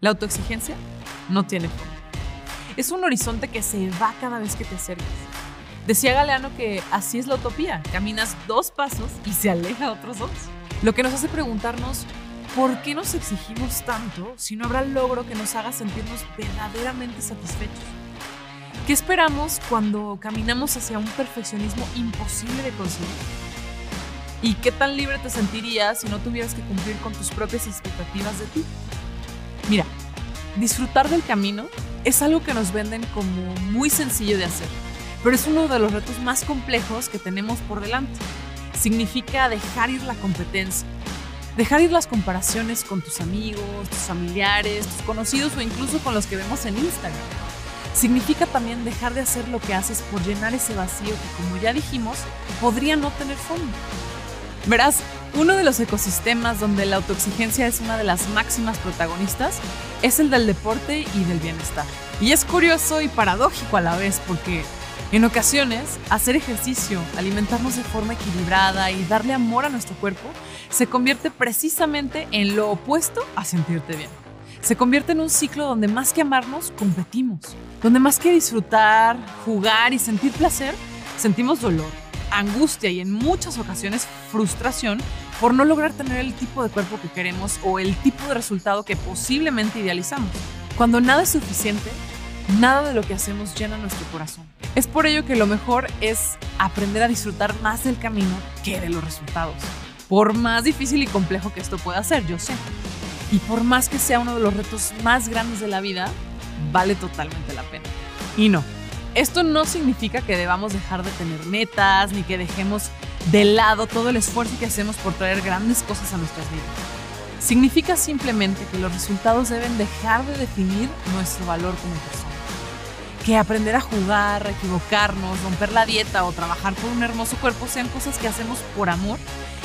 La autoexigencia no tiene fondo. Es un horizonte que se va cada vez que te acercas. Decía Galeano que así es la utopía. Caminas dos pasos y se aleja otros dos. Lo que nos hace preguntarnos por qué nos exigimos tanto si no habrá logro que nos haga sentirnos verdaderamente satisfechos. ¿Qué esperamos cuando caminamos hacia un perfeccionismo imposible de conseguir? ¿Y qué tan libre te sentirías si no tuvieras que cumplir con tus propias expectativas de ti? Mira, disfrutar del camino es algo que nos venden como muy sencillo de hacer, pero es uno de los retos más complejos que tenemos por delante. Significa dejar ir la competencia, dejar ir las comparaciones con tus amigos, tus familiares, tus conocidos o incluso con los que vemos en Instagram. Significa también dejar de hacer lo que haces por llenar ese vacío que, como ya dijimos, podría no tener fondo. Verás, uno de los ecosistemas donde la autoexigencia es una de las máximas protagonistas es el del deporte y del bienestar. Y es curioso y paradójico a la vez porque en ocasiones hacer ejercicio, alimentarnos de forma equilibrada y darle amor a nuestro cuerpo se convierte precisamente en lo opuesto a sentirte bien. Se convierte en un ciclo donde más que amarnos, competimos. Donde más que disfrutar, jugar y sentir placer, sentimos dolor angustia y en muchas ocasiones frustración por no lograr tener el tipo de cuerpo que queremos o el tipo de resultado que posiblemente idealizamos. Cuando nada es suficiente, nada de lo que hacemos llena nuestro corazón. Es por ello que lo mejor es aprender a disfrutar más del camino que de los resultados. Por más difícil y complejo que esto pueda ser, yo sé. Y por más que sea uno de los retos más grandes de la vida, vale totalmente la pena. Y no, esto no significa que debamos dejar de tener metas ni que dejemos de lado todo el esfuerzo que hacemos por traer grandes cosas a nuestras vidas. Significa simplemente que los resultados deben dejar de definir nuestro valor como persona. Que aprender a jugar, equivocarnos, romper la dieta o trabajar por un hermoso cuerpo sean cosas que hacemos por amor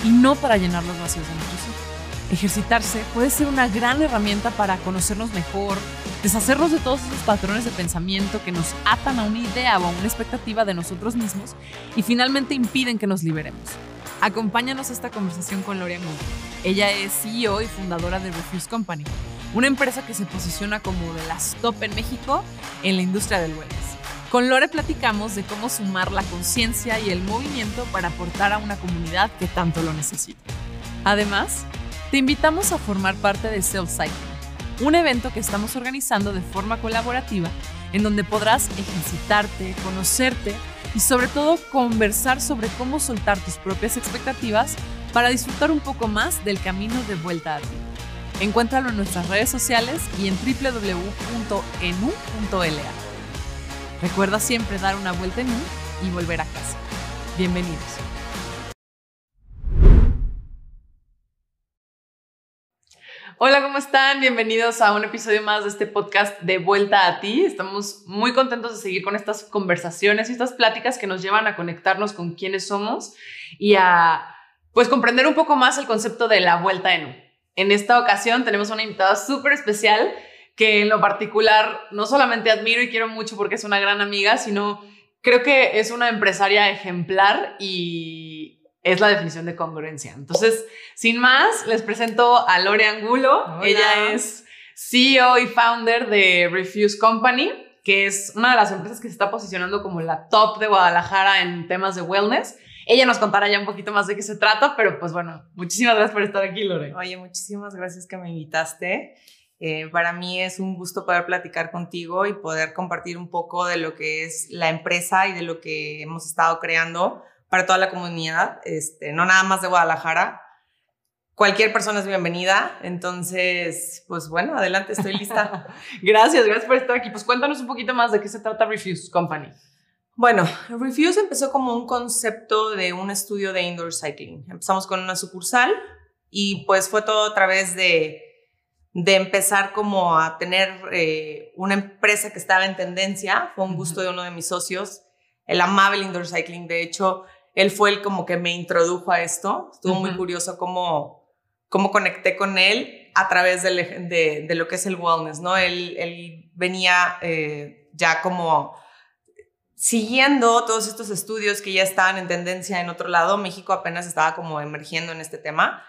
y no para llenar los vacíos de nuestros hijos. Ejercitarse puede ser una gran herramienta para conocernos mejor, deshacernos de todos esos patrones de pensamiento que nos atan a una idea o a una expectativa de nosotros mismos y finalmente impiden que nos liberemos. Acompáñanos a esta conversación con Lorian Moore. Ella es CEO y fundadora de Refuse Company, una empresa que se posiciona como de las top en México en la industria del wellness. Con Lore platicamos de cómo sumar la conciencia y el movimiento para aportar a una comunidad que tanto lo necesita. Además, te invitamos a formar parte de Self Cycle, un evento que estamos organizando de forma colaborativa en donde podrás ejercitarte, conocerte y sobre todo conversar sobre cómo soltar tus propias expectativas para disfrutar un poco más del camino de vuelta a ti. Encuéntralo en nuestras redes sociales y en www.enu.la. Recuerda siempre dar una vuelta en U y volver a casa. Bienvenidos. Hola, ¿cómo están? Bienvenidos a un episodio más de este podcast de Vuelta a ti. Estamos muy contentos de seguir con estas conversaciones y estas pláticas que nos llevan a conectarnos con quiénes somos y a pues comprender un poco más el concepto de la vuelta en U. En esta ocasión tenemos una invitada súper especial que en lo particular no solamente admiro y quiero mucho porque es una gran amiga, sino creo que es una empresaria ejemplar y es la definición de congruencia. Entonces, sin más, les presento a Lore Angulo. Ella es CEO y founder de Refuse Company, que es una de las empresas que se está posicionando como la top de Guadalajara en temas de wellness. Ella nos contará ya un poquito más de qué se trata, pero pues bueno, muchísimas gracias por estar aquí, Lore. Oye, muchísimas gracias que me invitaste. Eh, para mí es un gusto poder platicar contigo y poder compartir un poco de lo que es la empresa y de lo que hemos estado creando para toda la comunidad, este, no nada más de Guadalajara. Cualquier persona es bienvenida, entonces, pues bueno, adelante, estoy lista. gracias, gracias por estar aquí. Pues cuéntanos un poquito más de qué se trata Refuse Company. Bueno, Refuse empezó como un concepto de un estudio de indoor cycling. Empezamos con una sucursal y pues fue todo a través de, de empezar como a tener eh, una empresa que estaba en tendencia. Fue un gusto de uno de mis socios, el amable indoor cycling. De hecho, él fue el como que me introdujo a esto. Estuvo muy curioso cómo, cómo conecté con él a través de, de, lo que es el wellness, ¿no? Él, él venía eh, ya como siguiendo todos estos estudios que ya estaban en tendencia en otro lado. México apenas estaba como emergiendo en este tema.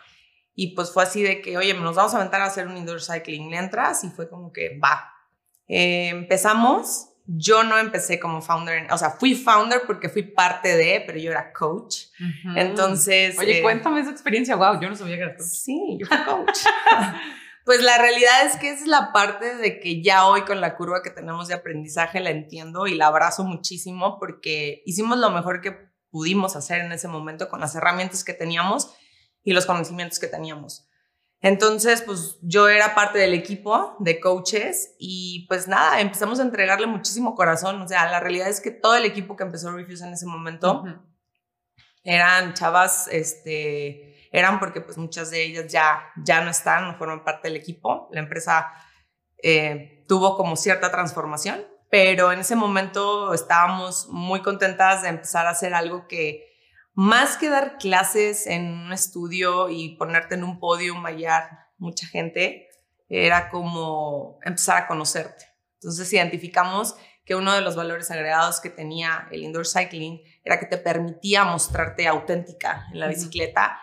Y pues fue así de que, oye, nos vamos a aventar a hacer un indoor cycling. ¿Le entras? Y fue como que, va. Eh, empezamos. Yo no empecé como founder, o sea, fui founder porque fui parte de, pero yo era coach. Entonces. Oye, eh, cuéntame esa experiencia. Wow, yo no sabía que era coach. Sí, yo fui coach. pues la realidad es que es la parte de que ya hoy con la curva que tenemos de aprendizaje la entiendo y la abrazo muchísimo porque hicimos lo mejor que pudimos hacer en ese momento con las herramientas que teníamos y los conocimientos que teníamos. Entonces, pues yo era parte del equipo de coaches y pues nada, empezamos a entregarle muchísimo corazón. O sea, la realidad es que todo el equipo que empezó Refuse en ese momento eran chavas, este, eran porque pues muchas de ellas ya, ya no están, no forman parte del equipo. La empresa eh, tuvo como cierta transformación, pero en ese momento estábamos muy contentas de empezar a hacer algo que más que dar clases en un estudio y ponerte en un podio, hallar mucha gente, era como empezar a conocerte. Entonces identificamos que uno de los valores agregados que tenía el indoor cycling era que te permitía mostrarte auténtica en la bicicleta.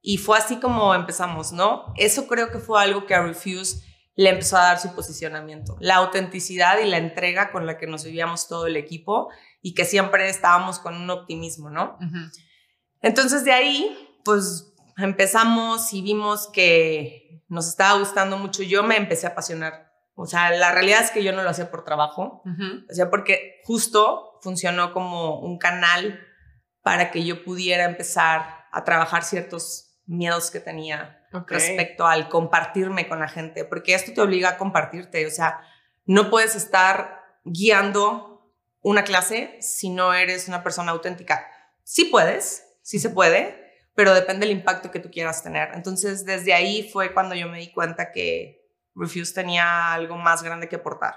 Y fue así como empezamos, ¿no? Eso creo que fue algo que a Refuse le empezó a dar su posicionamiento. La autenticidad y la entrega con la que nos vivíamos todo el equipo y que siempre estábamos con un optimismo, ¿no? Entonces de ahí, pues empezamos y vimos que nos estaba gustando mucho. Yo me empecé a apasionar. O sea, la realidad es que yo no lo hacía por trabajo, o sea, porque justo funcionó como un canal para que yo pudiera empezar a trabajar ciertos miedos que tenía respecto al compartirme con la gente, porque esto te obliga a compartirte, o sea, no puedes estar guiando una clase si no eres una persona auténtica. Sí puedes, sí se puede, pero depende del impacto que tú quieras tener. Entonces, desde ahí fue cuando yo me di cuenta que Refuse tenía algo más grande que aportar.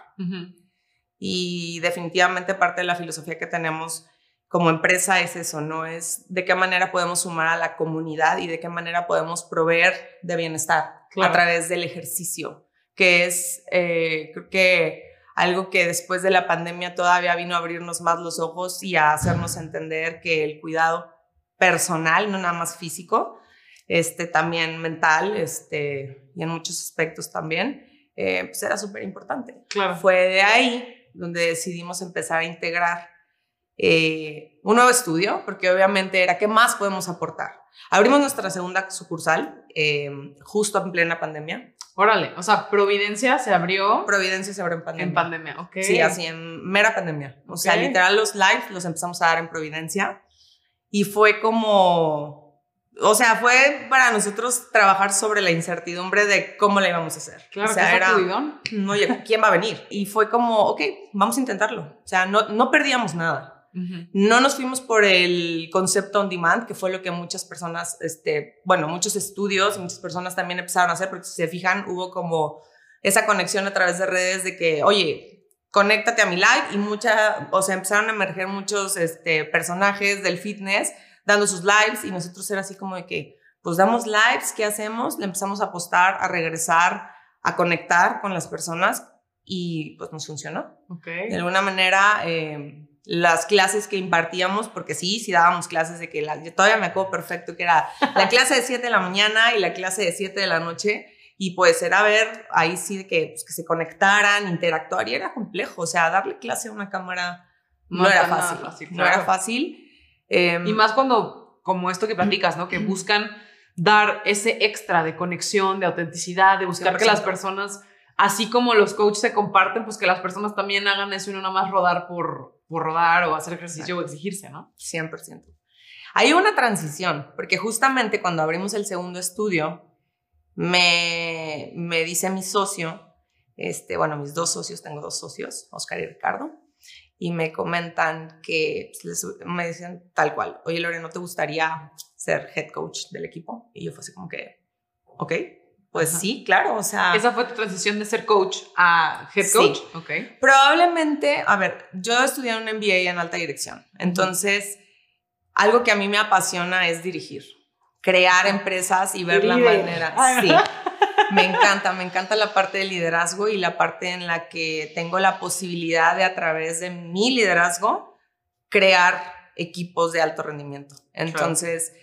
Y definitivamente parte de la filosofía que tenemos como empresa es eso, ¿no? Es de qué manera podemos sumar a la comunidad y de qué manera podemos proveer de bienestar a través del ejercicio, que es, eh, creo que algo que después de la pandemia todavía vino a abrirnos más los ojos y a hacernos entender que el cuidado personal, no nada más físico, este, también mental este, y en muchos aspectos también, eh, pues era súper importante. Claro. Fue de ahí donde decidimos empezar a integrar eh, un nuevo estudio, porque obviamente era qué más podemos aportar. Abrimos nuestra segunda sucursal eh, justo en plena pandemia. Órale, o sea, Providencia se abrió. Providencia se abrió en pandemia. En pandemia, ok. Sí, así en mera pandemia. O sea, literal los live los empezamos a dar en Providencia y fue como, o sea, fue para nosotros trabajar sobre la incertidumbre de cómo la íbamos a hacer. Claro, o sea, era, no, oye, ¿quién va a venir? Y fue como, ok, vamos a intentarlo. O sea, no, no perdíamos nada. No nos fuimos por el concepto on demand, que fue lo que muchas personas, este, bueno, muchos estudios, muchas personas también empezaron a hacer, porque si se fijan, hubo como esa conexión a través de redes de que, oye, conéctate a mi live y mucha, o sea, empezaron a emerger muchos este, personajes del fitness dando sus lives y nosotros era así como de que, pues damos lives, ¿qué hacemos? Le empezamos a apostar, a regresar, a conectar con las personas y pues nos funcionó. De alguna manera, eh, las clases que impartíamos, porque sí, sí dábamos clases de que la, yo todavía me acuerdo perfecto que era la clase de 7 de la mañana y la clase de 7 de la noche. Y pues era ver ahí sí que, pues, que se conectaran, interactuar y era complejo. O sea, darle clase a una cámara no, era fácil. No era fácil. Em, y más cuando, como esto que platicas, ¿no? Que buscan dar ese extra de conexión, de autenticidad, de buscar que las personas, así como los coaches se comparten, pues que las personas también hagan eso y no nada más rodar por, por rodar o hacer ejercicio o exigirse, ¿no? 100%. Hay una transición, porque justamente cuando abrimos el segundo estudio, me, me dice mi socio, este, bueno, mis dos socios, tengo dos socios, Oscar y Ricardo, y me comentan que pues, me dicen tal cual, oye Lore, ¿no te gustaría ser head coach del equipo? Y yo fue así como que, ok, pues sí, claro, o sea. Esa fue tu transición de ser coach a head coach. Sí. Ok. Probablemente, a ver, yo estudié un MBA en alta dirección. Entonces, algo que a mí me apasiona es dirigir, crear empresas y ver la manera. Sí. Me encanta, me encanta la parte del liderazgo y la parte en la que tengo la posibilidad de a través de mi liderazgo crear equipos de alto rendimiento. Entonces,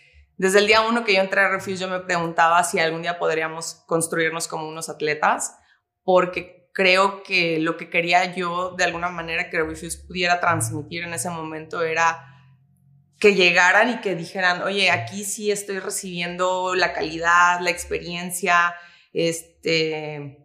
Desde el día uno que yo entré a Refuse, yo me preguntaba si algún día podríamos construirnos como unos atletas, porque creo que lo que quería yo de alguna manera que Refuse pudiera transmitir en ese momento era que llegaran y que dijeran, oye, aquí sí estoy recibiendo la calidad, la experiencia, este,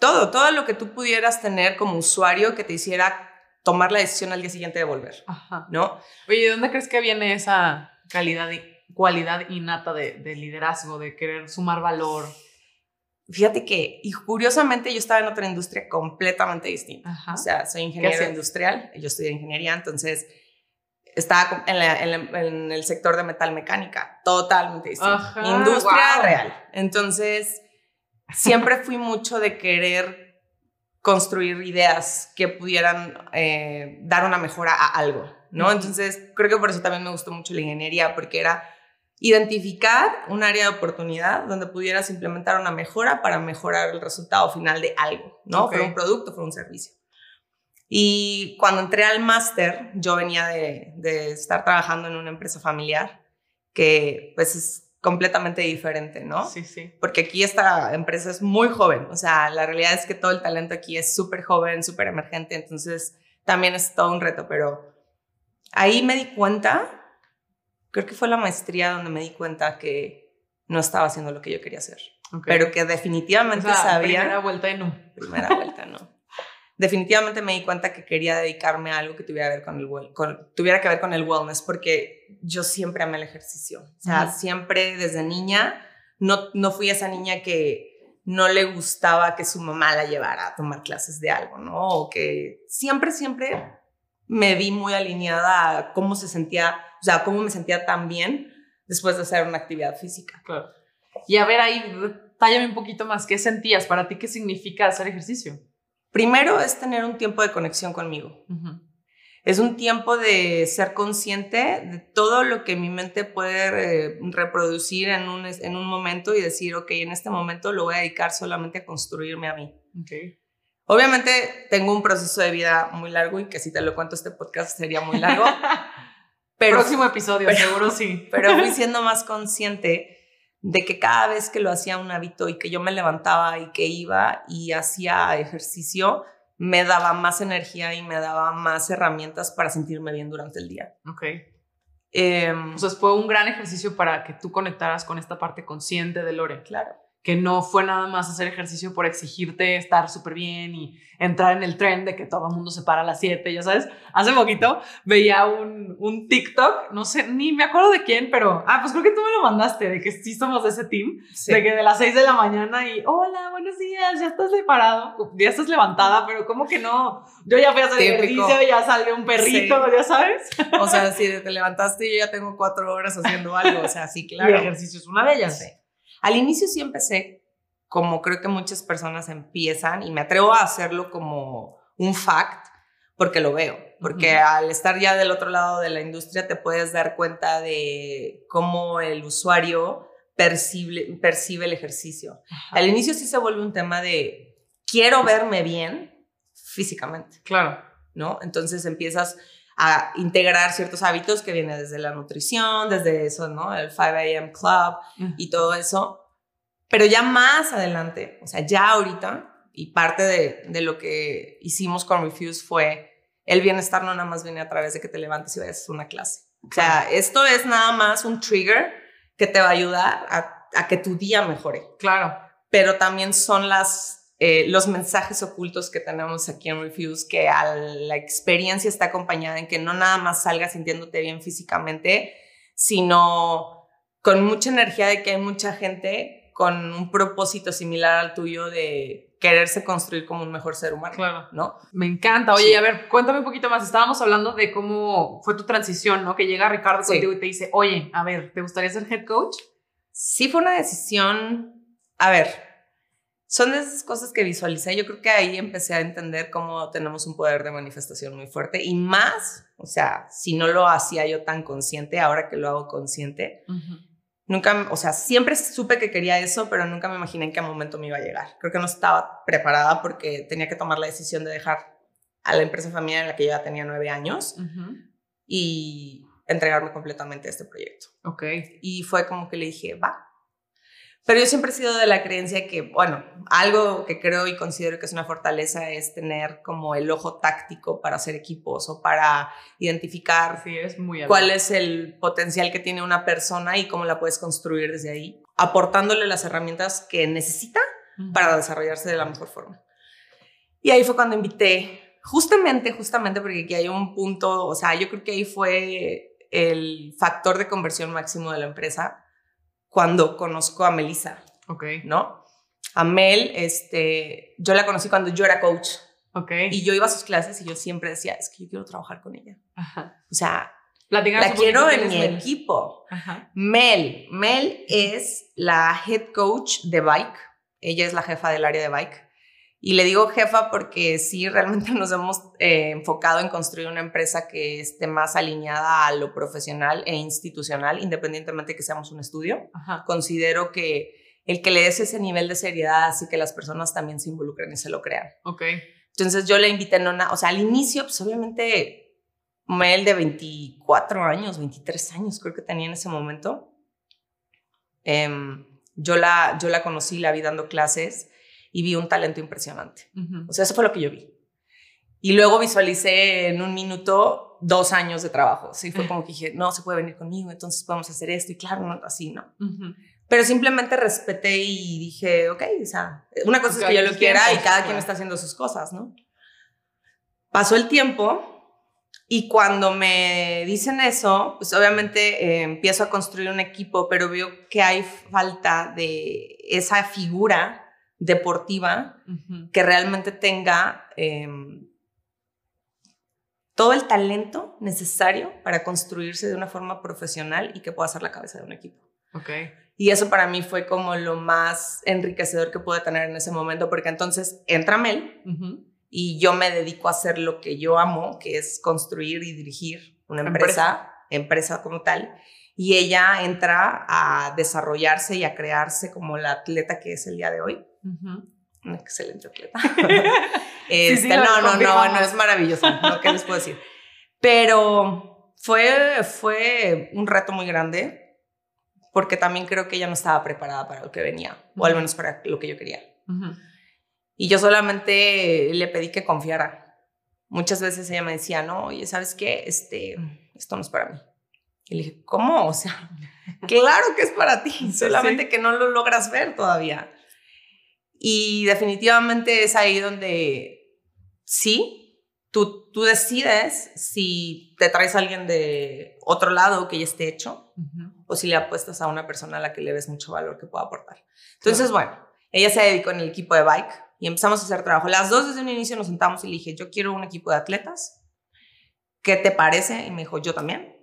todo, todo lo que tú pudieras tener como usuario que te hiciera tomar la decisión al día siguiente de volver, Ajá. ¿no? Oye, ¿de dónde crees que viene esa calidad cualidad innata de, de liderazgo, de querer sumar valor? Fíjate que, y curiosamente yo estaba en otra industria completamente distinta. Ajá. O sea, soy ingeniero industrial, yo estudié ingeniería, entonces estaba en, la- en la- en el sector de metal mecánica, totalmente distinto. Ajá, industria guau. real. Entonces, siempre fui mucho de querer construir ideas que pudieran eh, dar una mejora a algo, ¿no? Entonces, creo que por eso también me gustó mucho la ingeniería, porque era identificar un área de oportunidad donde pudieras implementar una mejora para mejorar el resultado final de algo, ¿no? Ok. Fuera un producto, fuera un servicio. Y cuando entré al máster, yo venía de, de estar trabajando en una empresa familiar que pues es completamente diferente, ¿no? Sí, sí. Porque aquí esta empresa es muy joven, o sea, la realidad es que todo el talento aquí es súper joven, súper emergente, entonces también es todo un reto, pero ahí me di cuenta, creo que fue la maestría donde me di cuenta que no estaba haciendo lo que yo quería hacer, Ok. pero que O definitivamente sea, sabía Primera vuelta y no. primera vuelta, ¿no? Definitivamente me di cuenta que quería dedicarme a algo que tuviera, que ver con el, con- tuviera que ver con el wellness, porque yo siempre amé el ejercicio. O sea, Ujú. siempre desde niña, no, no fui esa niña que no le gustaba que su mamá la llevara a tomar clases de algo, ¿no? O que siempre, siempre me vi muy alineada a cómo se sentía, o sea, cómo me sentía tan bien después de hacer una actividad física. Claro. Y a ver, ahí, tállame un poquito más. ¿Qué sentías? ¿Para ti qué significa hacer ejercicio? Primero es tener un tiempo de conexión conmigo. Es un tiempo de ser consciente de todo lo que mi mente puede eh, reproducir en un, en un momento y decir, ok, en este momento lo voy a dedicar solamente a construirme a mí. Ok. Obviamente tengo un proceso de vida muy largo y que si te lo cuento este podcast sería muy largo, pero, Próximo episodio, pero- seguro sí. pero fui siendo más consciente de que cada vez que lo hacía un hábito y que yo me levantaba y que iba y hacía ejercicio, me daba más energía y me daba más herramientas para sentirme bien durante el día. Ok. Em, O sea, fue un gran ejercicio para que tú conectaras con esta parte consciente de Lore. claro. Que no fue nada más hacer ejercicio por exigirte estar súper bien y entrar en el tren de que todo el mundo se para a las 7, ya sabes. Hace poquito veía un, un TikTok, no sé, ni me acuerdo de quién, pero, ah, pues creo que tú me lo mandaste, de que sí somos de ese team, Sí. de que de las 6 de la mañana y, hola, buenos días, ya estás parado, ya estás levantada, pero ¿cómo que no? Yo ya fui a hacer Típico. ejercicio, ya salió un perrito, ya sabes. O sea, si te levantaste y yo ya tengo cuatro horas haciendo algo, o sea, sí, Y el claro. ejercicio es una de ellas. Sí. Al inicio sí empecé, como creo que muchas personas empiezan, y me atrevo a hacerlo como un fact, porque lo veo. Porque al estar ya del otro lado de la industria te puedes dar cuenta de cómo el usuario percibe, percibe el ejercicio. Al inicio sí se vuelve un tema de quiero verme bien físicamente. Claro. ¿no? Entonces empiezas a integrar ciertos hábitos que vienen desde la nutrición, desde eso, ¿no? El 5 a.m. club y todo eso. Pero ya más adelante, o sea, ya ahorita, y parte de, de lo que hicimos con Refuse fue el bienestar no nada más viene a través de que te levantes y vayas a una clase. O sea, esto es nada más un trigger que te va a ayudar a, a que tu día mejore Claro. pero también son las, eh, los mensajes ocultos que tenemos aquí en Refuse, que a la experiencia está acompañada en que no nada más salgas sintiéndote bien físicamente, sino con mucha energía de que hay mucha gente con un propósito similar al tuyo de quererse construir como un mejor ser humano, Claro. ¿no? Me encanta. Oye, Sí. a ver, cuéntame un poquito más. Estábamos hablando de cómo fue tu transición, ¿no? Que llega Ricardo Sí. contigo y te dice, oye, a ver, ¿te gustaría ser head coach? Sí fue una decisión, a ver, son esas cosas que visualicé. Yo creo que ahí empecé a entender cómo tenemos un poder de manifestación muy fuerte y más, o sea, si no lo hacía yo tan consciente, ahora que lo hago consciente, nunca, o sea, siempre supe que quería eso, pero nunca me imaginé en qué momento me iba a llegar. Creo que no estaba preparada porque tenía que tomar la decisión de dejar a la empresa familiar en la que yo ya tenía nueve años y entregarme completamente a este proyecto. Ok. Y fue como que le dije, va. Pero yo siempre he sido de la creencia que, bueno, algo que creo y considero que es una fortaleza es tener como el ojo táctico para hacer equipos o para identificar Sí, es muy cuál es el potencial que tiene una persona y cómo la puedes construir desde ahí, aportándole las herramientas que necesita para desarrollarse de la mejor forma. Y ahí fue cuando invité, justamente, justamente porque aquí hay un punto, o sea, yo creo que ahí fue el factor de conversión máximo de la empresa cuando conozco a Melissa, Ok. ¿no? A Mel, este, yo la conocí cuando yo era coach Ok. y yo iba a sus clases y yo siempre decía, es que yo quiero trabajar con ella. Ajá. O sea, la quiero en mi Mel. equipo. Ajá. Mel, Mel es la head coach de bike. Ella es la jefa del área de bike. Y le digo jefa porque sí, realmente nos hemos eh, enfocado en construir una empresa que esté más alineada a lo profesional e institucional, independientemente de que seamos un estudio. Ajá. Considero que el que le des ese nivel de seriedad así que las personas también se involucren y se lo crean. Ok. Entonces yo le invité, no, na- o sea, al inicio, pues obviamente, Mel de 24 años, 23 años creo que tenía en ese momento. Em, yo, la, yo la conocí, la vi dando clases y vi un talento impresionante. Ujú. O sea, eso fue lo que yo vi. Y luego visualicé en un minuto dos años de trabajo. Sí, fue como que dije, no, se puede venir conmigo, entonces podemos hacer esto. Y claro, no, así, ¿no? Ujú. Pero simplemente respeté y dije, ok, o sea, una cosa es Cada que yo lo quiera y cada claro. quien está haciendo sus cosas, ¿no? Pasó el tiempo y cuando me dicen eso, pues obviamente eh, empiezo a construir un equipo, pero veo que hay falta de esa figura deportiva que realmente tenga em, todo el talento necesario para construirse de una forma profesional y que pueda ser la cabeza de un equipo. Ok. Y eso para mí fue como lo más enriquecedor que pude tener en ese momento, porque entonces entra Mel y yo me dedico a hacer lo que yo amo, que es construir y dirigir una empresa, empresa, como tal. Y ella entra a desarrollarse y a crearse como la atleta que es el día de hoy. Excelente atleta. Este, sí, no, no, no, no, es maravilloso, lo que les puedo decir. Pero fue, fue un reto muy grande porque también creo que ella no estaba preparada para lo que venía, o al menos para lo que yo quería. Y yo solamente le pedí que confiara. Muchas veces ella me decía, no, oye, ¿sabes qué? Este, esto no es para mí. Y le dije, ¿cómo? O sea, claro que es para ti, solamente sí. que no lo logras ver todavía. Y definitivamente es ahí donde sí, tú, tú decides si te traes a alguien de otro lado que ya esté hecho o si le apuestas a una persona a la que le ves mucho valor que pueda aportar. Entonces, bueno, ella se dedicó en el equipo de bike y empezamos a hacer trabajo. Las dos desde un inicio nos sentamos y le dije, yo quiero un equipo de atletas. ¿Qué te parece? Y me dijo, yo también.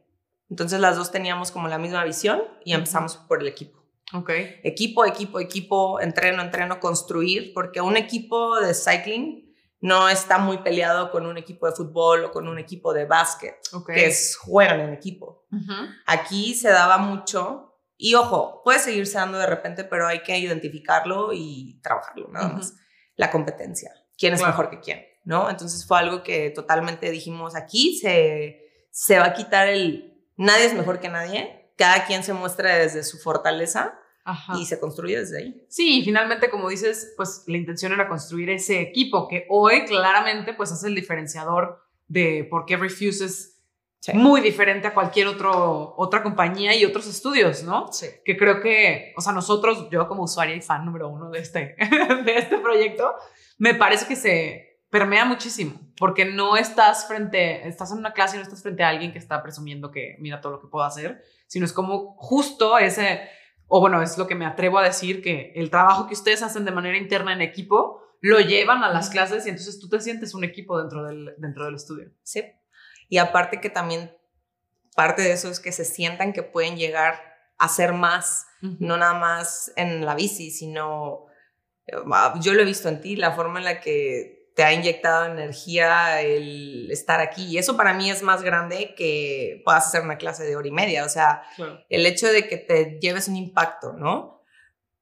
Entonces las dos teníamos como la misma visión y empezamos por el equipo. Ok. Equipo, equipo, equipo, entreno, entreno, construir, porque un equipo de cycling no está muy peleado con un equipo de fútbol o con un equipo de básquet, Ok. que es, juegan en equipo. Ujú. Aquí se daba mucho y ojo, puede seguirse dando de repente, pero hay que identificarlo y trabajarlo, nada más. La competencia, quién es Claro. mejor que quién, ¿no? Entonces fue algo que totalmente dijimos, aquí se, se va a quitar el, nadie es mejor que nadie, cada quien se muestra desde su fortaleza Ajá. y se construye desde ahí. Sí, y finalmente, como dices, pues la intención era construir ese equipo que hoy claramente pues es el diferenciador de por qué Refuse es Sí. muy diferente a cualquier otro, otra compañía y otros estudios, ¿no? Sí. Que creo que, o sea, nosotros, yo como usuaria y fan número uno de este, de este proyecto, me parece que se permea muchísimo, porque no estás frente, estás en una clase y no estás frente a alguien que está presumiendo que mira todo lo que puedo hacer, sino es como justo ese, o bueno, es lo que me atrevo a decir, que el trabajo que ustedes hacen de manera interna en equipo, lo llevan a las clases y entonces tú te sientes un equipo dentro del, dentro del estudio. Sí. Y aparte que también parte de eso es que se sientan que pueden llegar a ser más no nada más en la bici, sino eh, yo lo he visto en ti, la forma en la que te ha inyectado energía el estar aquí. Y eso para mí es más grande que puedas hacer una clase de hora y media. O sea, Claro. el hecho de que te lleves un impacto, ¿no?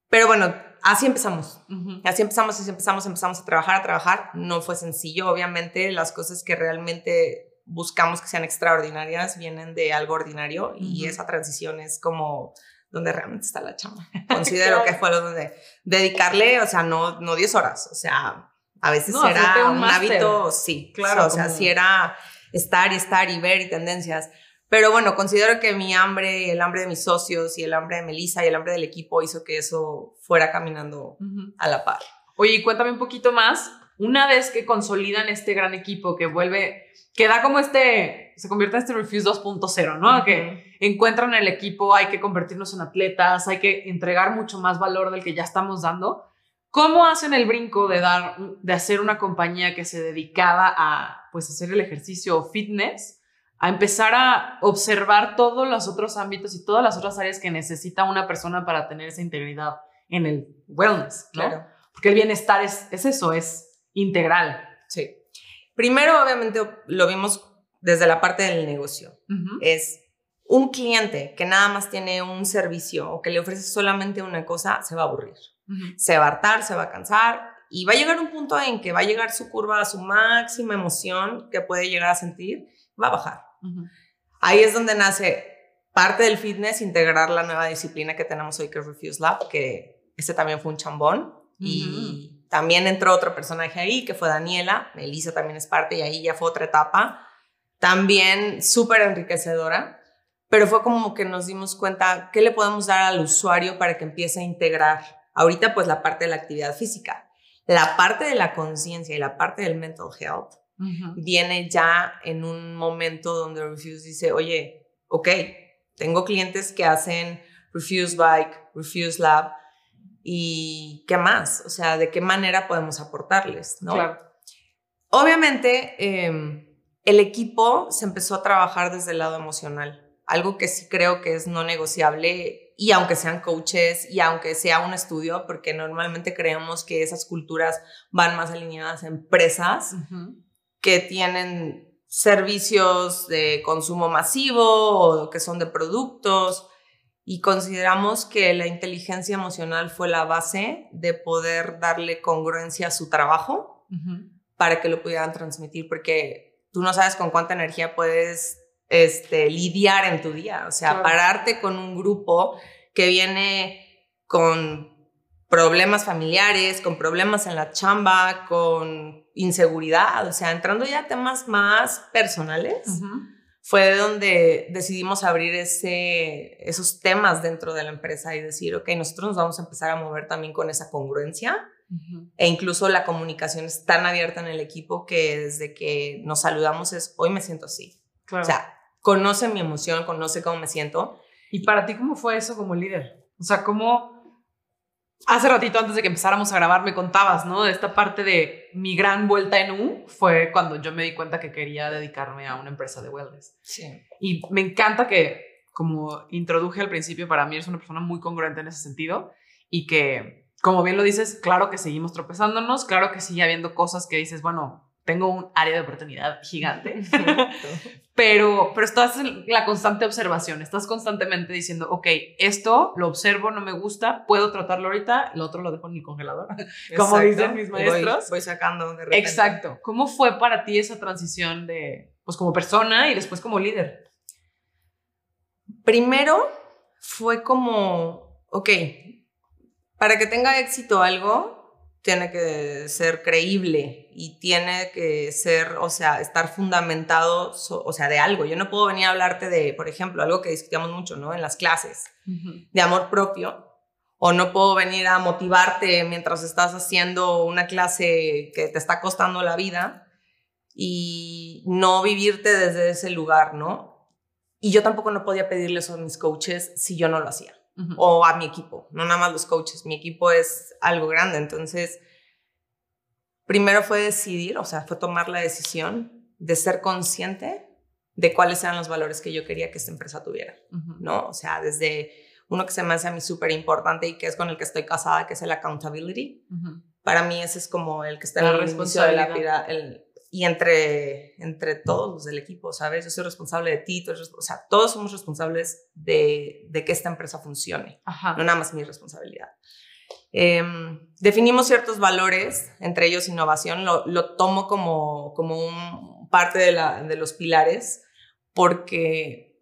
Pero bueno, así empezamos. Así empezamos, así empezamos, empezamos a trabajar, a trabajar. No fue sencillo, obviamente, las cosas que realmente buscamos que sean extraordinarias, vienen de algo ordinario y Ujú. esa transición es como donde realmente está la chamba. Considero que fue lo donde dedicarle, o sea, no, no 10 horas, o sea, a veces No, era un un, hábito, sí, Claro, o sea, como- sí era estar y estar y ver y tendencias. Pero bueno, considero que mi hambre el hambre de mis socios y el hambre de Melissa y el hambre del equipo hizo que eso fuera caminando a la par. Oye, cuéntame un poquito más. Una vez que consolidan este gran equipo que vuelve, que da como este, se convierte en este Refuse 2.0, ¿no? Que encuentran el equipo, hay que convertirnos en atletas, hay que entregar mucho más valor del que ya estamos dando. ¿Cómo hacen el brinco de dar, de hacer una compañía que se dedicaba a, pues, hacer el ejercicio o fitness, a empezar a observar todos los otros ámbitos y todas las otras áreas que necesita una persona para tener esa integridad en el wellness, ¿no? Claro. Porque el bienestar es, es eso, es integral. Sí. Primero, obviamente, lo vimos desde la parte del negocio. Es un cliente que nada más tiene un servicio o que le ofrece solamente una cosa, se va a aburrir. Se va a hartar, se va a cansar y va a llegar un punto en que va a llegar su curva a su máxima emoción que puede llegar a sentir, va a bajar. Ahí es donde nace parte del fitness, integrar la nueva disciplina que tenemos hoy, que es Refuse Lab, que ese también fue un chambón. Y también entró otro personaje ahí, que fue Daniela. Melissa también es parte y ahí ya fue otra etapa. También súper enriquecedora, pero fue como que nos dimos cuenta qué le podemos dar al usuario para que empiece a integrar. Ahorita pues la parte de la actividad física, la parte de la conciencia y la parte del mental health Ujú. viene ya en un momento donde Refuse dice, oye, ok, tengo clientes que hacen Refuse Bike, Refuse Lab, y qué más, o sea, de qué manera podemos aportarles, ¿no? Claro. Obviamente, eh, el equipo se empezó a trabajar desde el lado emocional, algo que sí creo que es no negociable y aunque sean coaches y aunque sea un estudio, porque normalmente creemos que esas culturas van más alineadas a empresas, que tienen servicios de consumo masivo o que son de productos y consideramos que la inteligencia emocional fue la base de poder darle congruencia a su trabajo para que lo pudieran transmitir porque tú no sabes con cuánta energía puedes este, lidiar en tu día, o sea, Claro. pararte con un grupo que viene con problemas familiares, con problemas en la chamba, con inseguridad, o sea, entrando ya a temas más personales, fue donde decidimos abrir ese, esos temas dentro de la empresa y decir, ok, nosotros nos vamos a empezar a mover también con esa congruencia e incluso la comunicación es tan abierta en el equipo que desde que nos saludamos es, hoy me siento así. Claro. O sea, conoce mi emoción, conoce cómo me siento. ¿Y para ti cómo fue eso como líder? O sea, ¿cómo... Hace ratito antes de que empezáramos a grabar me contabas, ¿no? De esta parte de mi gran vuelta en U fue cuando yo me di cuenta que quería dedicarme a una empresa de wellness. Sí. Y me encanta que, como introduje al principio, para mí eres una persona muy congruente en ese sentido y que, como bien lo dices, claro que seguimos tropezándonos, claro que sigue habiendo cosas que dices, bueno, tengo un área de oportunidad gigante, pero, pero estás en la constante observación, estás constantemente diciendo, ok, esto lo observo, no me gusta, puedo tratarlo ahorita, lo otro lo dejo en mi congelador. Como dicen mis Voy- maestros. Voy, sacando de repente. Exacto. ¿Cómo fue para ti esa transición de, pues como persona y después como líder? Primero fue como, ok, para que tenga éxito algo, tiene que ser creíble y tiene que ser, o sea, estar fundamentado, so- o sea, de algo. Yo no puedo venir a hablarte de, por ejemplo, algo que discutíamos mucho, ¿no? En las clases, de amor propio. O no puedo venir a motivarte mientras estás haciendo una clase que te está costando la vida y no vivirte desde ese lugar, ¿no? Y yo tampoco no podía pedirle eso a mis coaches si yo no lo hacía Ujú. o a mi equipo, no nada más los coaches, mi equipo es algo grande, entonces primero fue decidir, o sea, fue tomar la decisión de ser consciente de cuáles eran los valores que yo quería que esta empresa tuviera. ¿no? O sea, desde uno que se me hace a mí súper importante y que es con el que estoy casada, que es el accountability. Para mí ese es como el que está La en el inicio de la responsabilidad. el- y entre, entre todos los del equipo, ¿sabes? Yo soy responsable de ti, tú eres o sea, todos somos responsables de, de que esta empresa funcione Ajá. no nada más mi responsabilidad. Em, definimos ciertos valores, entre ellos innovación, lo, lo tomo como, como un, parte de, la, de los pilares, porque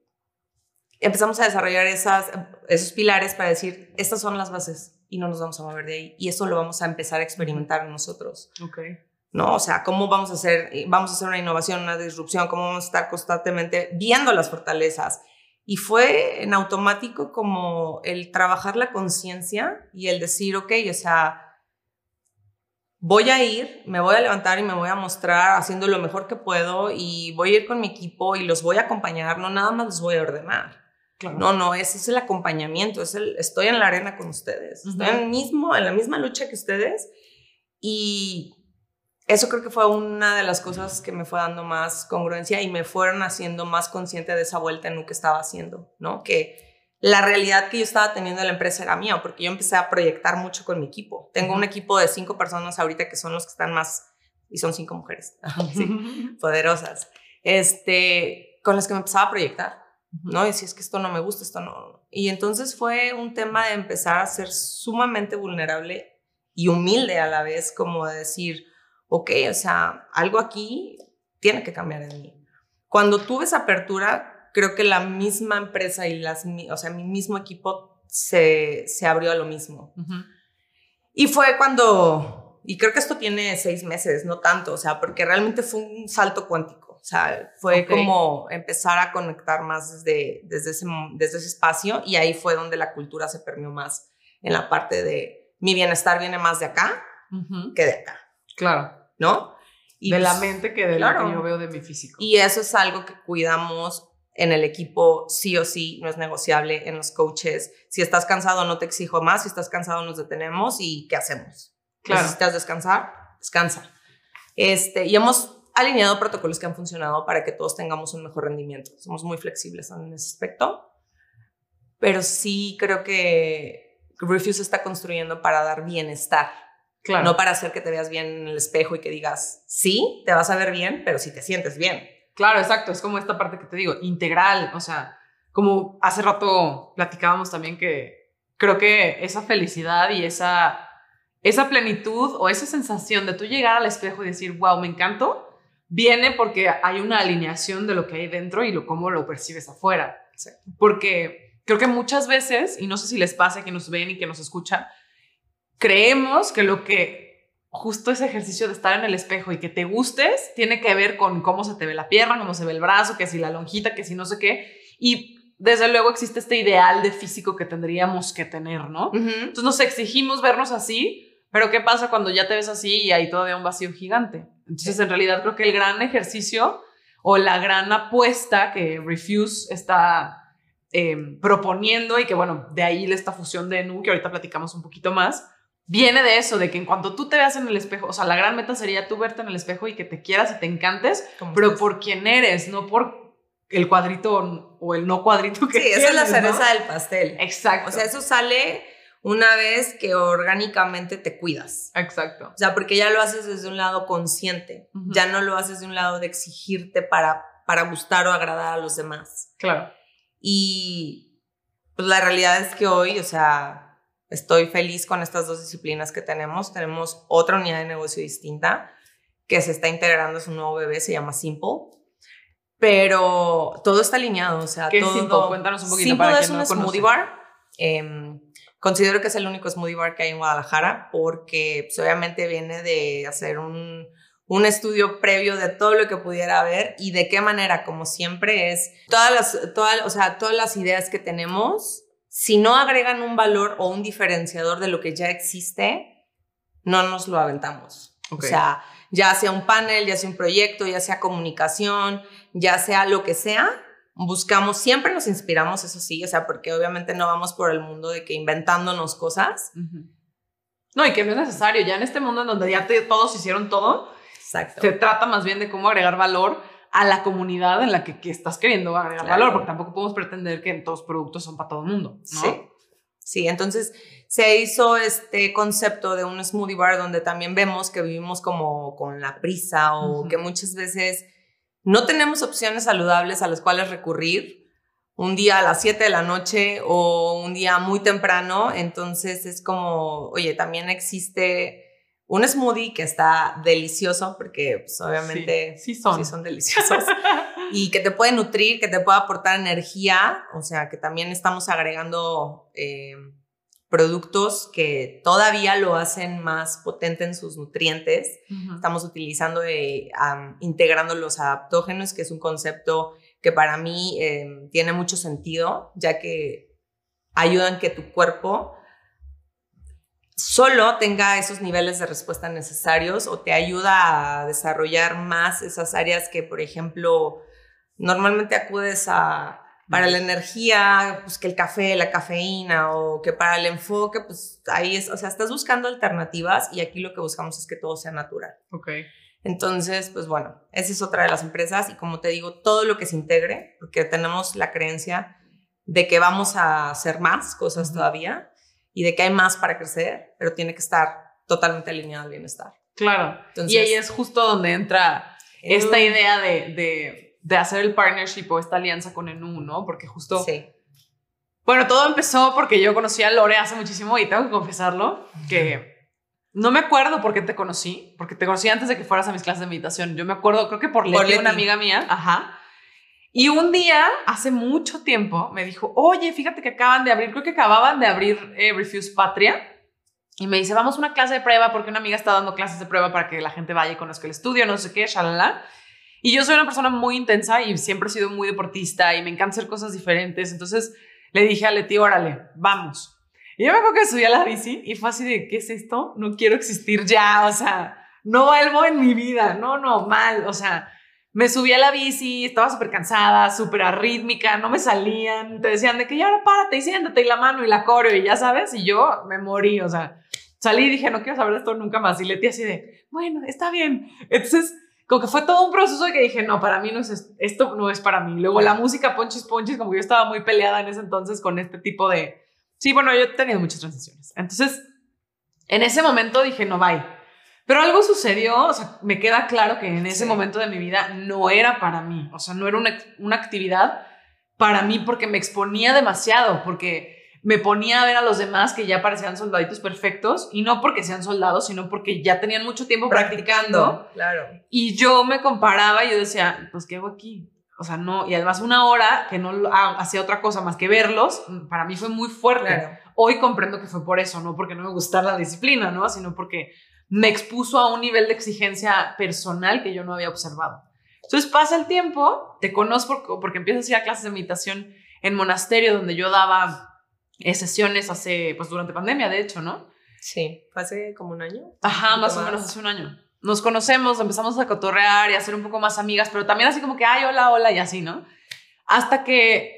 empezamos a desarrollar esas, esos pilares para decir, estas son las bases y no nos vamos a mover de ahí. Y eso lo vamos a empezar a experimentar nosotros. Okay. ¿No? O sea, cómo vamos a hacer, vamos a hacer una innovación, una disrupción, cómo vamos a estar constantemente viendo las fortalezas. Y fue en automático como el trabajar la conciencia y el decir, ok, o sea, voy a ir, me voy a levantar y me voy a mostrar haciendo lo mejor que puedo y voy a ir con mi equipo y los voy a acompañar, no nada más los voy a ordenar. No, no, ese es el acompañamiento, es el, estoy en la arena con ustedes, estoy en, mismo, en la misma lucha que ustedes y eso creo que fue una de las cosas que me fue dando más congruencia y me fueron haciendo más consciente de esa vuelta en lo que estaba haciendo, ¿no? Que la realidad que yo estaba teniendo en la empresa era mía, porque yo empecé a proyectar mucho con mi equipo. Tengo un equipo de cinco personas ahorita que son los que están más, y son cinco mujeres, sí, poderosas, este, con las que me empezaba a proyectar, ¿no? Y si es que esto no me gusta, esto no. Y entonces fue un tema de empezar a ser sumamente vulnerable y humilde a la vez, como de decir, ok, o sea, algo aquí tiene que cambiar en mí. Cuando tuve esa apertura, creo que la misma empresa y las, o sea, mi mismo equipo se, se abrió a lo mismo. Y fue cuando, y creo que esto tiene seis meses, no tanto, o sea, porque realmente fue un salto cuántico. O sea, fue como empezar a conectar más desde, desde, ese, desde ese espacio y ahí fue donde la cultura se permeó más en la parte de mi bienestar viene más de acá que de acá. Claro. ¿No? Y de la pues, mente que de lo que yo veo de mi físico. Y eso es algo que cuidamos en el equipo, sí o sí, no es negociable en los coaches. Si estás cansado, no te exijo más. Si estás cansado, nos detenemos y ¿qué hacemos? Claro. ¿Necesitas descansar? Descansa. Este, y hemos alineado protocolos que han funcionado para que todos tengamos un mejor rendimiento. Somos muy flexibles en ese aspecto. Pero sí creo que Refuse está construyendo para dar bienestar no para hacer que te veas bien en el espejo y que digas, sí, te vas a ver bien, pero si te sientes bien. Claro, exacto. Es como esta parte que te digo, integral. O sea, como hace rato platicábamos también que creo que esa felicidad y esa, esa plenitud o esa sensación de tú llegar al espejo y decir, wow, me encanto, viene porque hay una alineación de lo que hay dentro y lo, cómo lo percibes afuera. Porque creo que muchas veces, y no sé si les pasa que nos ven y que nos escuchan, creemos que lo que justo ese ejercicio de estar en el espejo y que te gustes tiene que ver con cómo se te ve la pierna, cómo se ve el brazo, que si la lonjita, que si no sé qué. Y desde luego existe este ideal de físico que tendríamos que tener, ¿no? Entonces nos exigimos vernos así, pero ¿qué pasa cuando ya te ves así y hay todavía un vacío gigante? Entonces en realidad creo que el gran ejercicio o la gran apuesta que Refuse está em, proponiendo y que bueno, de ahí esta fusión de Nu, que ahorita platicamos un poquito más, viene de eso, de que en cuanto tú te veas en el espejo, o sea, la gran meta sería tú verte en el espejo y que te quieras y te encantes, pero por quién eres, no por el cuadrito o el no cuadrito que Sí, esa es la cereza del pastel. Exacto. O sea, eso sale una vez que orgánicamente te cuidas. Exacto. O sea, porque ya lo haces desde un lado consciente, ya no lo haces de un lado de exigirte para, para gustar o agradar a los demás. Claro. Y pues la realidad es que hoy, o sea, Estoy feliz con estas dos disciplinas que tenemos. Tenemos otra unidad de negocio distinta que se está integrando, es un nuevo bebé, se llama Simple. Pero todo está alineado, o sea, ¿Qué todo. Simple? Cuéntanos un poquito Simple para es un smoothie bar. Em, considero que es el único smoothie bar que hay en Guadalajara porque pues, obviamente viene de hacer un, un estudio previo de todo lo que pudiera haber y de qué manera, como siempre, es todas las, todas, o sea, todas las ideas que tenemos si no agregan un valor o un diferenciador de lo que ya existe, no nos lo aventamos. O sea, ya sea un panel, ya sea un proyecto, ya sea comunicación, ya sea lo que sea, buscamos, siempre nos inspiramos, eso sí, o sea, porque obviamente no vamos por el mundo de que inventándonos cosas. No, y que no es necesario, ya en este mundo en donde ya todos hicieron todo, Exacto. se trata más bien de cómo agregar valor a la comunidad en la que, estás queriendo agregar valor, porque tampoco podemos pretender que todos los productos son para todo el mundo, ¿no? Sí. Sí, entonces se hizo este concepto de un smoothie bar donde también vemos que vivimos como con la prisa o que muchas veces no tenemos opciones saludables a las cuales recurrir un día a las 7 de la noche o un día muy temprano. Entonces es como, oye, también existe un smoothie que está delicioso porque pues, obviamente sí, son. sí son deliciosos y que te puede nutrir, que te puede aportar energía, o sea que también estamos agregando eh, productos que todavía lo hacen más potente en sus nutrientes. Estamos utilizando, eh, integrando los adaptógenos, que es un concepto que para mí em, tiene mucho sentido, ya que ayudan que tu cuerpo solo tenga esos niveles de respuesta necesarios o te ayuda a desarrollar más esas áreas que, por ejemplo, normalmente acudes a para la energía, pues que el café, la cafeína, o que para el enfoque, pues ahí es, o sea, estás buscando alternativas y aquí lo que buscamos es que todo sea natural. Ok. Entonces, pues bueno, esa es otra de las empresas y como te digo, todo lo que se integre, porque tenemos la creencia de que vamos a hacer más cosas todavía y de que hay más para crecer, pero tiene que estar totalmente alineado al bienestar. Claro. y ahí es justo donde entra esta idea de, de, hacer el partnership o esta alianza con Enu, ¿no? Porque justo... Sí. Bueno, todo empezó porque yo conocí a Lore hace muchísimo y tengo que confesarlo, que no me acuerdo por qué te conocí, porque te conocí antes de que fueras a mis clases de meditación. Yo me acuerdo, creo que por Leti, una amiga mía. Ajá. Y un día, hace mucho tiempo, me dijo, oye, fíjate que acaban de abrir, creo que acababan de abrir eh, Refuse Patria. Y me dice, vamos a una clase de prueba porque una amiga está dando clases de prueba para que la gente vaya y conozca el estudio, no sé qué, shalala. Y yo soy una persona muy intensa y siempre he sido muy deportista y me encanta hacer cosas diferentes. Entonces le dije a Leti, órale, vamos. Y yo me acuerdo que subí a la bici y fue así de, ¿qué es esto? No quiero existir ya, o sea, no vuelvo en mi vida, no, no, mal, o sea, me subí a la bici, estaba súper cansada, súper arrítmica, no me salían, te decían de que ya ahora párate y siéntate y la mano y la coreo y ya sabes, y yo me morí, o sea, salí y dije, no quiero saber esto nunca más, y Leti así de, bueno, está bien, entonces como que fue todo un proceso de que dije, no, para mí no es esto, no es para mí. Luego la música Ponchis Ponchis, como yo estaba muy peleada en ese entonces con este tipo de, Sí, bueno, yo he tenido muchas transiciones. Entonces, en ese momento dije, no, bye. Pero algo sucedió, o sea, me queda claro que en ese momento de mi vida no era para mí, o sea, no era una, una actividad para mí porque me exponía demasiado, porque me ponía a ver a los demás que ya parecían soldaditos perfectos y no porque sean soldados, sino porque ya tenían mucho tiempo practicando. Claro. Y yo me comparaba y yo decía, pues, ¿qué hago aquí? O sea, no, y además una hora que no hacía otra cosa más que verlos, mm, para mí fue muy fuerte. Hoy comprendo que fue por eso, no porque no me gustara la disciplina, ¿no? Sino porque me expuso a un nivel de exigencia personal que yo no había observado. Entonces pasa el tiempo, te conozco porque empiezas a ir a clases de meditación en monasterio donde yo daba eh, sesiones hace, pues durante pandemia, de hecho, ¿no? Sí, fue hace como un año. Ajá, más o menos hace un año nos conocemos, empezamos a cotorrear y a ser un poco más amigas, pero también así como que, ay, hola, hola, y así, ¿no? Hasta que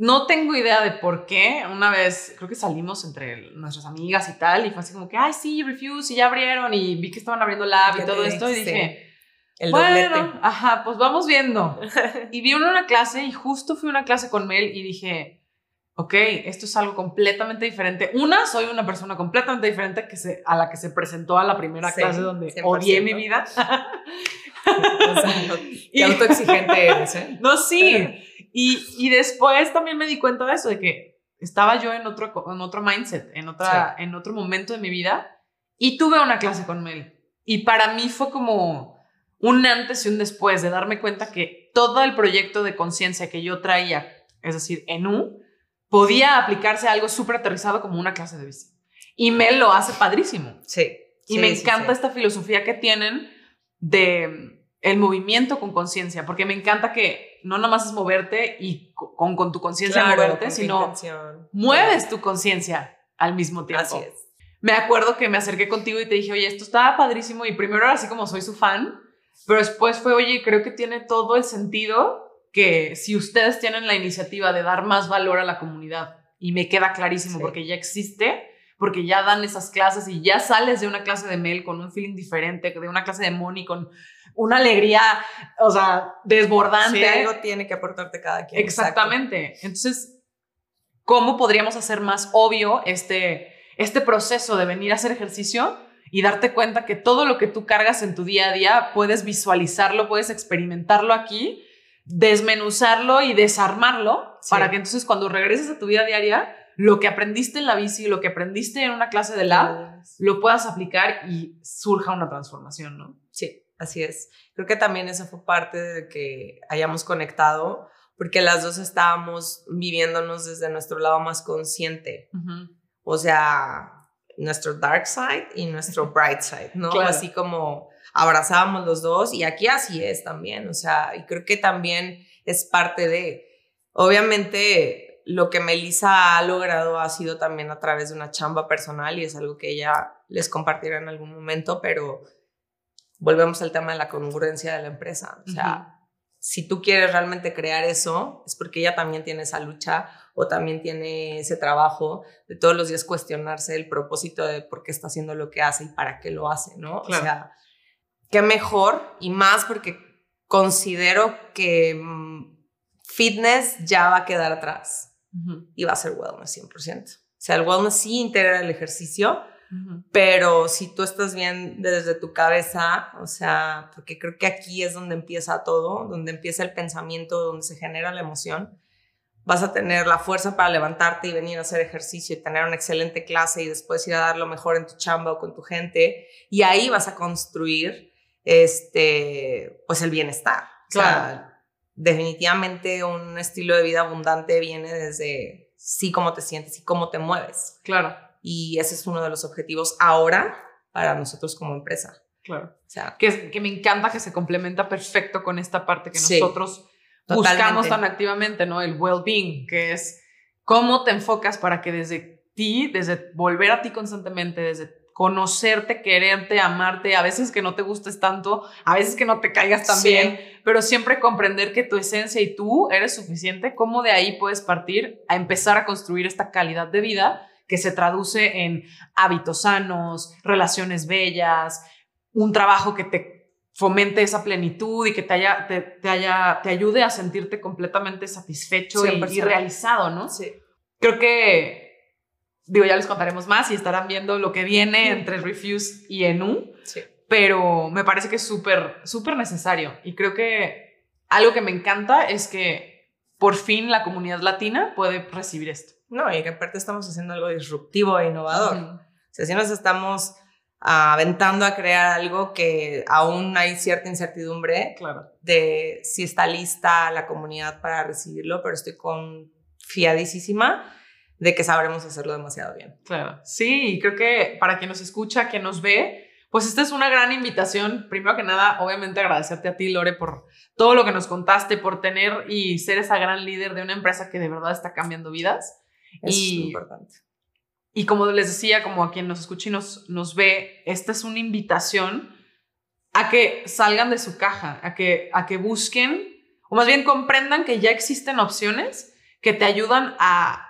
no tengo idea de por qué. Una vez creo que salimos entre nuestras amigas y tal, y fue así como que, ay, sí, Refuse, y ya abrieron, y vi que estaban abriendo Lab y todo esto, y dije, el bueno, ajá, pues vamos viendo. y vi una clase, y justo fui a una clase con Mel, y dije, ok, esto es algo completamente diferente. Una, soy una persona completamente diferente que se, a la que se presentó a la primera clase donde odié mi vida. qué autoexigente eres, ¿eh? No, sí. Y, y, después también me di cuenta de eso, de que estaba yo en otro, en otro mindset, en, otra, en otro momento de mi vida, y tuve una clase con Mel. Y para mí fue como un antes y un después de darme cuenta que todo el proyecto de conciencia que yo traía, es decir, en U, podía aplicarse a algo súper aterrizado como una clase de bici. Y Mel lo hace padrísimo. Sí. Y me encanta esta filosofía que tienen de mm, el movimiento con conciencia, porque me encanta que no nomás es moverte y con, con tu conciencia moverte, sino mueves tu conciencia al mismo tiempo. Así es. Me acuerdo que me acerqué contigo y te dije, oye, esto estaba padrísimo y primero era así como soy su fan, pero después fue, oye, creo que tiene todo el sentido que si ustedes tienen la iniciativa de dar más valor a la comunidad, y me queda clarísimo porque ya existe, porque ya dan esas clases y ya sales de una clase de Mel con un feeling diferente, de una clase de Moni con una alegría, o sea, desbordante. Sí, algo tiene que aportarte cada quien. Exactamente. Entonces, ¿cómo podríamos hacer más obvio este, este proceso de venir a hacer ejercicio? y darte cuenta que todo lo que tú cargas en tu día a día puedes visualizarlo, puedes experimentarlo aquí desmenuzarlo y desarmarlo para que entonces cuando regreses a tu vida diaria, lo que aprendiste en la bici, lo que aprendiste en una clase de lab, lo puedas aplicar y surja una transformación, ¿no? Sí, así es. Creo que también eso fue parte de que hayamos conectado, porque las dos estábamos viviéndonos desde nuestro lado más consciente. O sea, nuestro dark side y nuestro bright side, ¿no? Así como abrazábamos los dos y aquí así es también, o sea, y creo que también es parte de, obviamente lo que Melissa ha logrado ha sido también a través de una chamba personal y es algo que ella les compartirá en algún momento, pero volvemos al tema de la congruencia de la empresa, o sea, si tú quieres realmente crear eso, es porque ella también tiene esa lucha o también tiene ese trabajo de todos los días cuestionarse el propósito de por qué está haciendo lo que hace y para qué lo hace, ¿no? O sea, qué mejor y más porque considero que mm, fitness ya va a quedar atrás y va a ser wellness 100%. O sea, el wellness sí integra el ejercicio, pero si tú estás bien desde tu cabeza, o sea, porque creo que aquí es donde empieza todo, donde empieza el pensamiento, donde se genera la emoción, vas a tener la fuerza para levantarte y venir a hacer ejercicio y tener una excelente clase y después ir a dar lo mejor en tu chamba o con tu gente y ahí vas a construir este, pues el bienestar. Claro. definitivamente un estilo de vida abundante viene desde sí cómo te sientes y cómo te mueves. Claro. Y ese es uno de los objetivos ahora para nosotros como empresa. Claro. O sea, que, que me encanta que se complementa perfecto con esta parte que nosotros buscamos tan activamente, ¿no? El well-being, que es cómo te enfocas para que desde ti, desde volver a ti constantemente, desde conocerte, quererte, amarte, a veces que no te gustes tanto, a veces que no te caigas tan bien, pero siempre comprender que tu esencia y tú eres suficiente, cómo de ahí puedes partir a empezar a construir esta calidad de vida que se traduce en hábitos sanos, relaciones bellas, un trabajo que te fomente esa plenitud y que te, haya, te, haya, te ayude a sentirte completamente satisfecho y, y, realizado, ¿no? Sí. Creo que digo, ya les contaremos más y estarán viendo lo que viene entre Refuse y Enu. Sí. Pero me parece que es súper, súper necesario. Y creo que algo que me encanta es que por fin la comunidad latina puede recibir esto. No, y que aparte estamos haciendo algo disruptivo e innovador. O sea, si nos estamos aventando a crear algo que aún hay cierta incertidumbre claro. de si está lista la comunidad para recibirlo, pero estoy confiadísima de que sabremos hacerlo demasiado bien. Claro, sí, creo que para quien nos escucha, quien nos ve, pues esta es una gran invitación. Primero que nada, obviamente agradecerte a ti, Lore, por todo lo que nos contaste, por tener y ser esa gran líder de una empresa que de verdad está cambiando vidas. Es y, importante. Y como les decía, como a quien nos escucha y nos, nos ve, esta es una invitación a que salgan de su caja, a que, a que busquen, o más bien comprendan que ya existen opciones que te ayudan a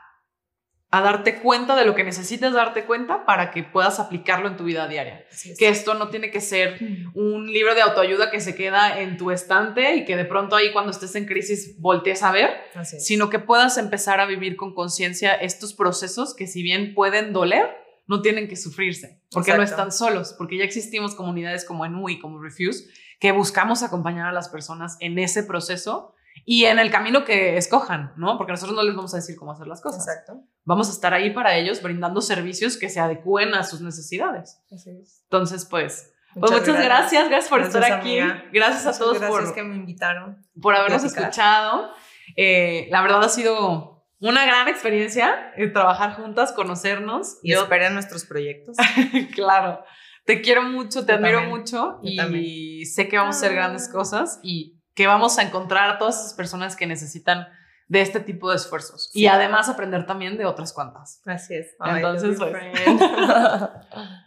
a darte cuenta de lo que necesitas darte cuenta para que puedas aplicarlo en tu vida diaria. Que esto no tiene que ser un libro de autoayuda que se queda en tu estante y que de pronto ahí cuando estés en crisis voltees a ver, sino que puedas empezar a vivir con conciencia estos procesos que si bien pueden doler, no tienen que sufrirse, porque no están solos, porque ya existimos comunidades como ENU y como Refuse que buscamos acompañar a las personas en ese proceso y en el camino que escojan, ¿no? Porque nosotros no les vamos a decir cómo hacer las cosas. Exacto. Vamos a estar ahí para ellos brindando servicios que se adecúen a sus necesidades. Así es. Entonces, pues, muchas, pues muchas gracias. gracias, por estar aquí. Gracias a todos gracias por que me invitaron. Por habernos escuchado. Eh, la verdad ha sido una gran experiencia eh, trabajar juntas, conocernos. Y Yo, esperen nuestros proyectos. claro. Te quiero mucho, te admiro mucho y sé que vamos a hacer grandes ah. cosas y que vamos a encontrar todas esas personas que necesitan de este tipo de esfuerzos y además aprender también de otras cuantas. Así es. Entonces, pues,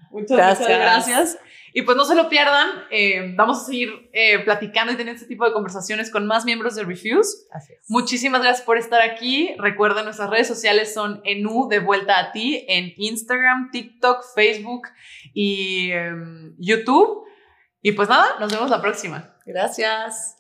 muchas gracias. gracias. Y pues no se lo pierdan, eh, vamos a seguir eh, platicando y teniendo este tipo de conversaciones con más miembros de Refuse. Así es. Muchísimas gracias por estar aquí. Recuerden, nuestras redes sociales son ENU de vuelta a ti en Instagram, TikTok, Facebook y em, YouTube. Y pues nada, nos vemos la próxima. Gracias.